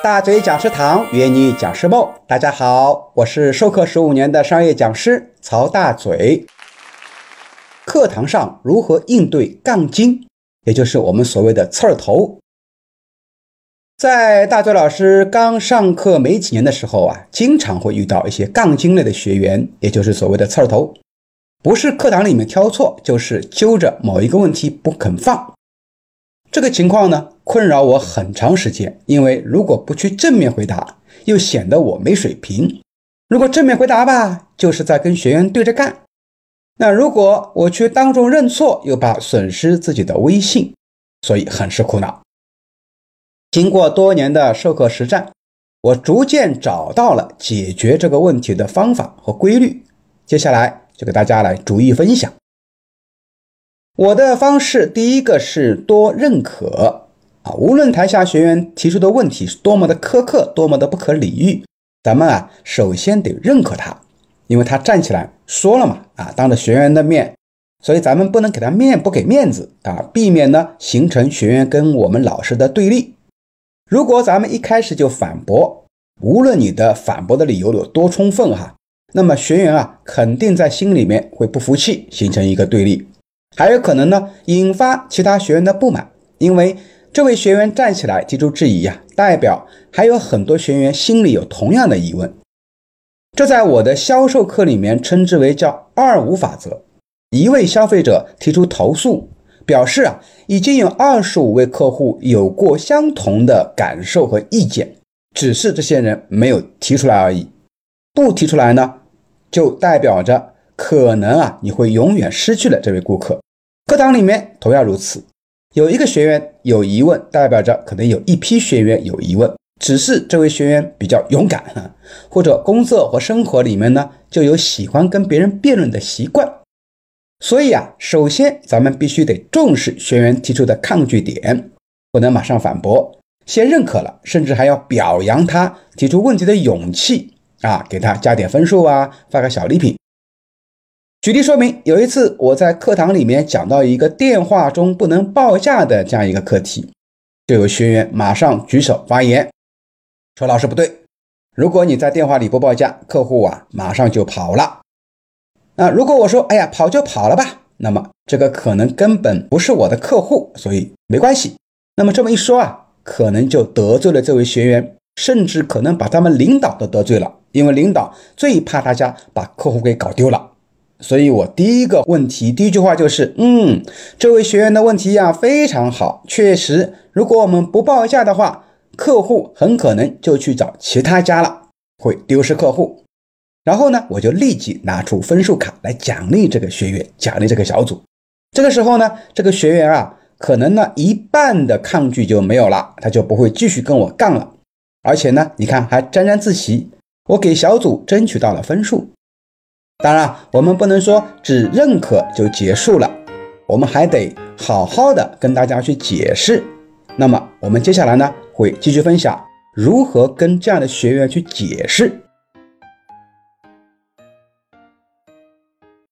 大嘴讲师堂约你讲师梦，大家好，我是授课十五年的商业讲师曹大嘴。课堂上如何应对杠精，也就是我们所谓的刺儿头？在大嘴老师刚上课没几年的时候啊，经常会遇到一些杠精类的学员，也就是所谓的刺儿头，不是课堂里面挑错，就是揪着某一个问题不肯放。这个情况呢，困扰我很长时间。因为如果不去正面回答，又显得我没水平；如果正面回答吧，就是在跟学员对着干。那如果我去当众认错，又怕损失自己的威信，所以很是苦恼。经过多年的授课实战，我逐渐找到了解决这个问题的方法和规律。接下来就给大家来逐一分享。我的方式，第一个是多认可啊，无论台下学员提出的问题是多么的苛刻，多么的不可理喻，咱们啊首先得认可他，因为他站起来说了嘛，啊当着学员的面，所以咱们不能给他面不给面子啊，避免呢形成学员跟我们老师的对立。如果咱们一开始就反驳，无论你的反驳的理由有多充分哈，那么学员啊肯定在心里面会不服气，形成一个对立。还有可能呢，引发其他学员的不满，因为这位学员站起来提出质疑呀，代表还有很多学员心里有同样的疑问。这在我的销售课里面称之为叫二五法则。一位消费者提出投诉，表示啊，已经有二十五位客户有过相同的感受和意见，只是这些人没有提出来而已。不提出来呢，就代表着可能啊，你会永远失去了这位顾客。课堂里面同样如此，有一个学员有疑问，代表着可能有一批学员有疑问，只是这位学员比较勇敢，或者工作和生活里面呢就有喜欢跟别人辩论的习惯，所以啊，首先咱们必须得重视学员提出的抗拒点，不能马上反驳，先认可了，甚至还要表扬他提出问题的勇气啊，给他加点分数啊，发个小礼品。举例说明，有一次我在课堂里面讲到一个电话中不能报价的这样一个课题，就有学员马上举手发言，说老师不对，如果你在电话里不报价，客户啊马上就跑了。那如果我说，哎呀跑就跑了吧，那么这个可能根本不是我的客户，所以没关系。那么这么一说啊，可能就得罪了这位学员，甚至可能把他们领导都得罪了，因为领导最怕大家把客户给搞丢了。所以，我第一个问题，第一句话就是，嗯，这位学员的问题呀非常好，确实，如果我们不报价的话，客户很可能就去找其他家了，会丢失客户。然后呢，我就立即拿出分数卡来奖励这个学员，奖励这个小组。这个时候呢，这个学员啊，可能呢一半的抗拒就没有了，他就不会继续跟我杠了。而且呢，你看还沾沾自喜，我给小组争取到了分数。当然，我们不能说只认可就结束了，我们还得好好的跟大家去解释。那么，我们接下来呢会继续分享如何跟这样的学员去解释。